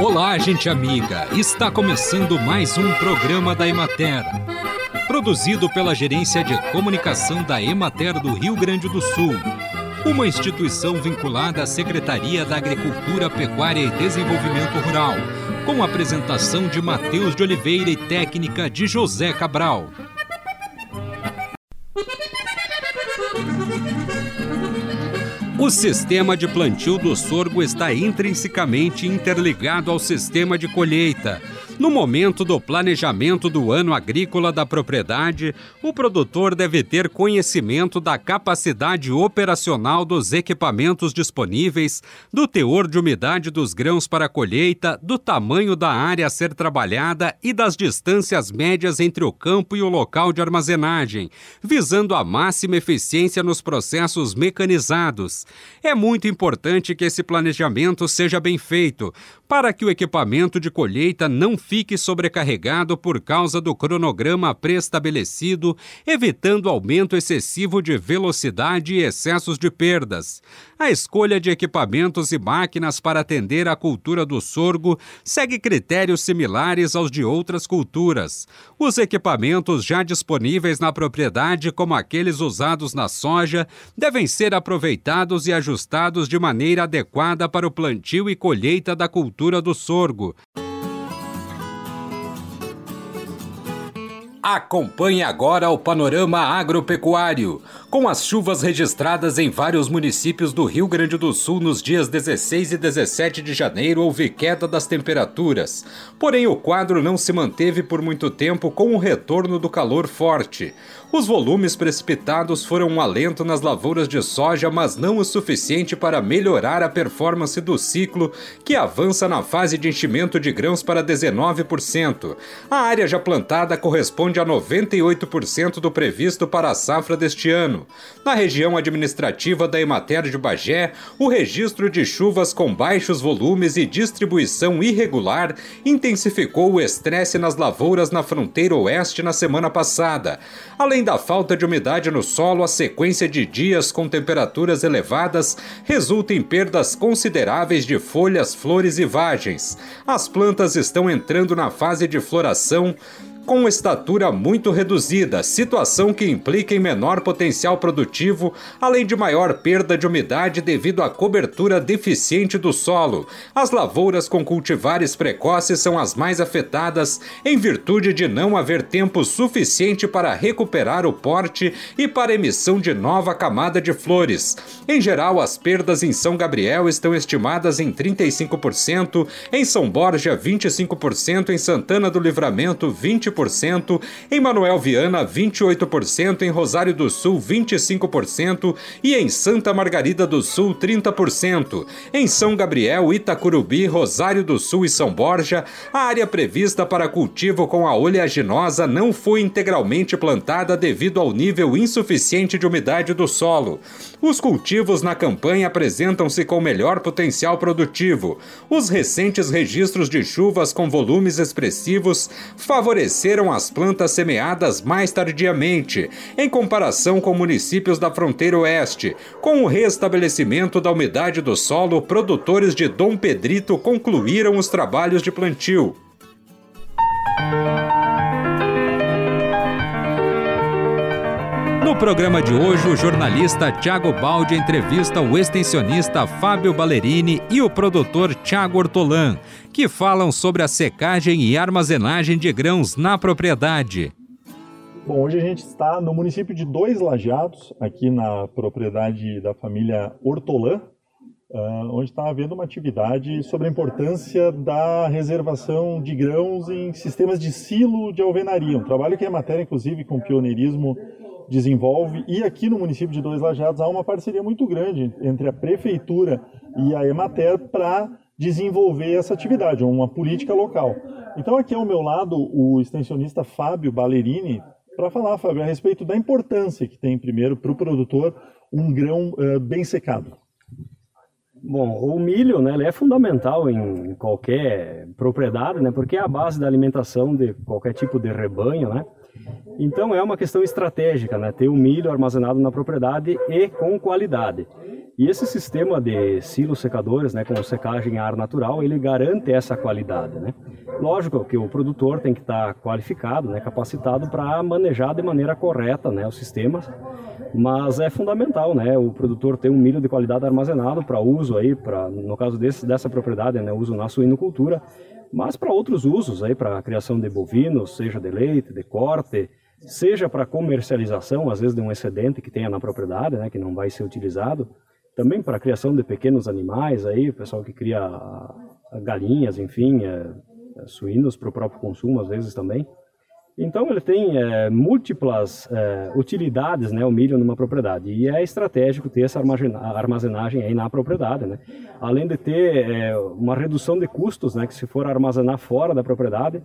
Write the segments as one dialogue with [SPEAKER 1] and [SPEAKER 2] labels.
[SPEAKER 1] Olá, gente amiga! Está começando mais um programa da Emater. Produzido pela Gerência de Comunicação da Emater do Rio Grande do Sul. Uma instituição vinculada à Secretaria da Agricultura, Pecuária e Desenvolvimento Rural. Com apresentação de Matheus de Oliveira e técnica de José Cabral. O sistema de plantio do sorgo está intrinsecamente interligado ao sistema de colheita. No momento do planejamento do ano agrícola da propriedade, o produtor deve ter conhecimento da capacidade operacional dos equipamentos disponíveis, do teor de umidade dos grãos para colheita, do tamanho da área a ser trabalhada e das distâncias médias entre o campo e o local de armazenagem, visando a máxima eficiência nos processos mecanizados. É muito importante que esse planejamento seja bem feito, para que o equipamento de colheita não fique sobrecarregado por causa do cronograma pré-estabelecido, evitando aumento excessivo de velocidade e excessos de perdas. A escolha de equipamentos e máquinas para atender à cultura do sorgo segue critérios similares aos de outras culturas. Os equipamentos já disponíveis na propriedade, como aqueles usados na soja, devem ser aproveitados e ajustados de maneira adequada para o plantio e colheita da cultura do sorgo. Acompanhe agora o panorama agropecuário. Com as chuvas registradas em vários municípios do Rio Grande do Sul nos dias 16 e 17 de janeiro, houve queda das temperaturas. Porém, o quadro não se manteve por muito tempo com o retorno do calor forte. Os volumes precipitados foram um alento nas lavouras de soja, mas não o suficiente para melhorar a performance do ciclo, que avança na fase de enchimento de grãos para 19%. A área já plantada corresponde a 98% do previsto para a safra deste ano. Na região administrativa da Emater de Bagé, o registro de chuvas com baixos volumes e distribuição irregular intensificou o estresse nas lavouras na fronteira oeste na semana passada. Além da falta de umidade no solo, a sequência de dias com temperaturas elevadas resulta em perdas consideráveis de folhas, flores e vagens. As plantas estão entrando na fase de floração com estatura muito reduzida, situação que implica em menor potencial produtivo, além de maior perda de umidade devido à cobertura deficiente do solo. As lavouras com cultivares precoces são as mais afetadas, em virtude de não haver tempo suficiente para recuperar o porte e para emissão de nova camada de flores. Em geral, as perdas em São Gabriel estão estimadas em 35%, em São Borja 25%, em Santana do Livramento 20%, 20%, em Manuel Viana, 28%, em Rosário do Sul, 25% e em Santa Margarida do Sul, 30%. Em São Gabriel, Itacurubi, Rosário do Sul e São Borja, a área prevista para cultivo com a oleaginosa não foi integralmente plantada devido ao nível insuficiente de umidade do solo. Os cultivos na campanha apresentam-se com melhor potencial produtivo. Os recentes registros de chuvas com volumes expressivos favoreceram cresceram as plantas semeadas mais tardiamente, em comparação com municípios da fronteira oeste. Com o restabelecimento da umidade do solo, produtores de Dom Pedrito concluíram os trabalhos de plantio. Programa de hoje, o jornalista Tiago Baldi entrevista o extensionista Fábio Ballerini e o produtor Tiago Ortolan, que falam sobre a secagem e armazenagem de grãos na propriedade.
[SPEAKER 2] Bom, hoje a gente está no município de Dois Lajados, aqui na propriedade da família Ortolan, Uh, onde está havendo uma atividade sobre a importância da reservação de grãos em sistemas de silo de alvenaria, um trabalho que é matéria, inclusive, com pioneirismo desenvolve. E aqui no município de Dois Lajados há uma parceria muito grande entre a prefeitura e a Emater para desenvolver essa atividade, uma política local. Então aqui ao meu lado o extensionista Fábio Ballerini para falar, Fábio, a respeito da importância que tem primeiro para o produtor um grão uh, bem secado.
[SPEAKER 3] Bom, o milho, né, ele é fundamental em qualquer propriedade, né, porque é a base da alimentação de qualquer tipo de rebanho, né. Então é uma questão estratégica, né, ter o milho armazenado na propriedade e com qualidade. E esse sistema de silos secadores, né, com secagem a ar natural, ele garante essa qualidade, né? Lógico que o produtor tem que estar qualificado, né, capacitado para manejar de maneira correta, né, os sistemas. Mas é fundamental, né, o produtor ter um milho de qualidade armazenado para uso aí, para no caso desse, dessa propriedade, né, uso na suinocultura, mas para outros usos aí, para a criação de bovinos, seja de leite, de corte, seja para comercialização, às vezes de um excedente que tenha na propriedade, né, que não vai ser utilizado também para a criação de pequenos animais aí, o pessoal que cria galinhas, enfim, é, é, suínos para o próprio consumo às vezes também. Então ele tem é, múltiplas é, utilidades, né, o milho numa propriedade e é estratégico ter essa armazenagem aí na propriedade, né. Além de ter é, uma redução de custos, né, que se for armazenar fora da propriedade,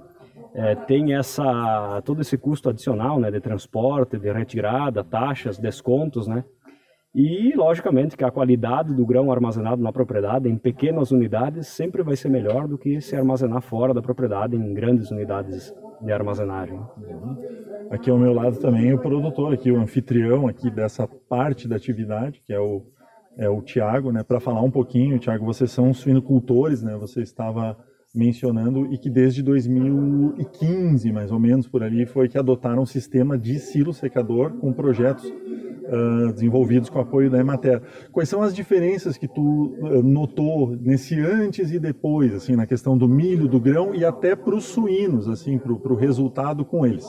[SPEAKER 3] tem essa todo esse custo adicional, né, de transporte, de retirada, taxas, descontos, né. E, logicamente, que a qualidade do grão armazenado na propriedade, em pequenas unidades, sempre vai ser melhor do que se armazenar fora da propriedade, em grandes unidades de armazenagem.
[SPEAKER 2] Aqui ao meu lado também o produtor, aqui o anfitrião aqui dessa parte da atividade, que é o, é o Tiago, né? Para falar um pouquinho, Tiago, vocês são suinocultores, né? Você estava mencionando e que desde 2015, mais ou menos por ali, foi que adotaram um sistema de silo secador com projetos uh, desenvolvidos com apoio da Emater. Quais são as diferenças que tu uh, notou nesse antes e depois, assim, na questão do milho, do grão e até para os suínos, assim, para o resultado com eles?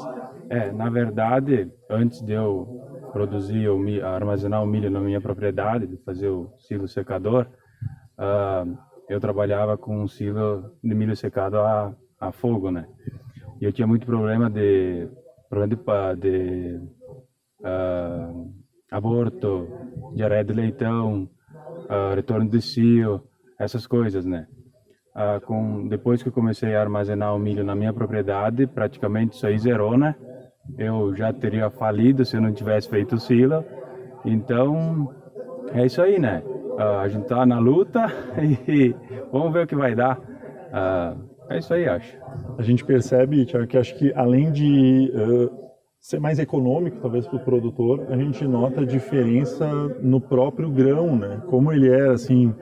[SPEAKER 4] É, na verdade, antes de eu produzir armazenar o milho na minha propriedade, de fazer o silo secador, uh, eu trabalhava com um silo de milho secado a, a fogo, né? E eu tinha muito problema de problema de, de uh, aborto, diarreia de leitão, uh, retorno de cio, essas coisas, né? Uh, com, depois que eu comecei a armazenar o milho na minha propriedade, praticamente isso aí zerou, né? Eu já teria falido se eu não tivesse feito o silo. Então, é isso aí, né? Uh, a gente tá na luta e vamos ver o que vai dar. Uh, é isso aí, acho.
[SPEAKER 2] A gente percebe, Tiago, que acho que além de uh, ser mais econômico, talvez para o produtor, a gente nota a diferença no próprio grão, né? Como ele era assim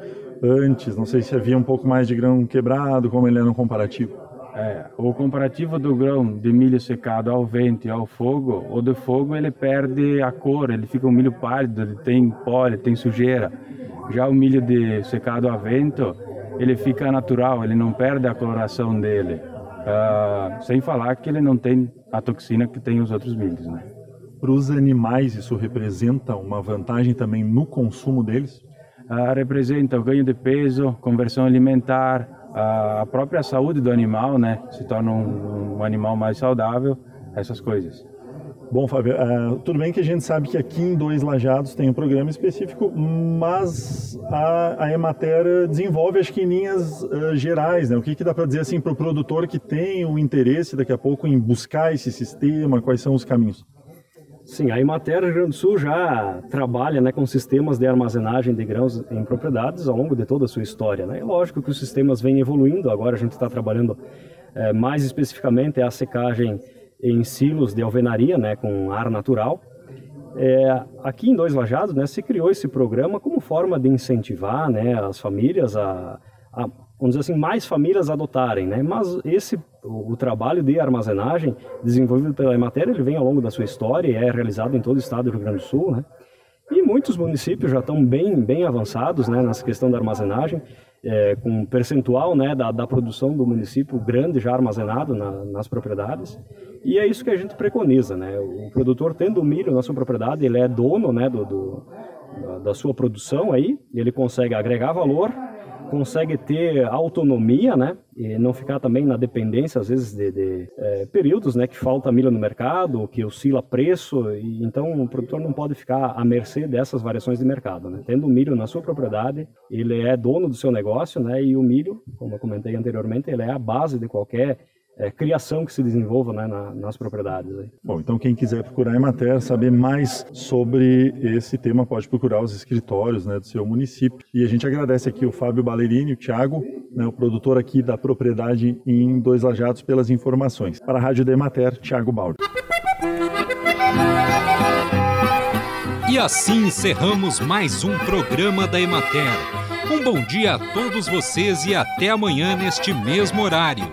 [SPEAKER 2] antes, não sei se havia um pouco mais de grão quebrado, como ele era no comparativo.
[SPEAKER 4] É, o comparativo do grão de milho secado ao vento e ao fogo, o do fogo ele perde a cor, ele fica um milho pálido, ele tem pó, ele tem sujeira. Já o milho de secado a vento, ele fica natural, ele não perde a coloração dele. Uh, sem falar que ele não tem a toxina que tem os outros milhos, né?
[SPEAKER 2] Para os animais, isso representa uma vantagem também no consumo deles?
[SPEAKER 4] Uh, representa o ganho de peso, conversão alimentar, a própria saúde do animal, né? Se torna um, um animal mais saudável, essas coisas.
[SPEAKER 2] Bom, Fábio, uh, tudo bem que a gente sabe que aqui em Dois Lajados tem um programa específico, mas a, a Emater desenvolve acho que em linhas uh, gerais, né? O que, que dá para dizer assim para o produtor que tem o interesse daqui a pouco em buscar esse sistema, quais são os caminhos?
[SPEAKER 3] Sim, a Emater Rio Grande do Sul já trabalha né, com sistemas de armazenagem de grãos em propriedades ao longo de toda a sua história. Né? É lógico que os sistemas vêm evoluindo, agora a gente está trabalhando é, mais especificamente a secagem em silos de alvenaria, né, com ar natural. É, aqui em Dois Lajados, né, se criou esse programa como forma de incentivar, né, as famílias a, a vamos dizer assim, mais famílias adotarem, né? Mas esse o, o, trabalho de armazenagem desenvolvido pela Emater, ele vem ao longo da sua história e é realizado em todo o estado do Rio Grande do Sul, né? E muitos municípios já estão bem, bem avançados né, nessa questão da armazenagem, é, com um percentual né, da, da produção do município grande já armazenado na, nas propriedades. E é isso que a gente preconiza. Né? O produtor tendo milho na sua propriedade, ele é dono né, do, do da sua produção aí, ele consegue agregar valor consegue ter autonomia, né? E não ficar também na dependência, às vezes, de, de é, períodos, né? Que falta milho no mercado, que oscila preço, e então o produtor não pode ficar à mercê dessas variações de mercado, né? Tendo milho na sua propriedade, ele é dono do seu negócio, né? E o milho, como eu comentei anteriormente, ele é a base de qualquer é, criação que se desenvolva né, na, nas propriedades. Aí.
[SPEAKER 2] Bom, então quem quiser procurar a Emater, saber mais sobre esse tema, pode procurar os escritórios né, do seu município. E a gente agradece aqui o Fábio Ballerini, o Thiago, né, o produtor aqui da propriedade em Dois Lajados, pelas informações. Para a Rádio da Emater, Thiago Baldi.
[SPEAKER 1] E assim encerramos mais um programa da Emater. Um bom dia a todos vocês e até amanhã neste mesmo horário.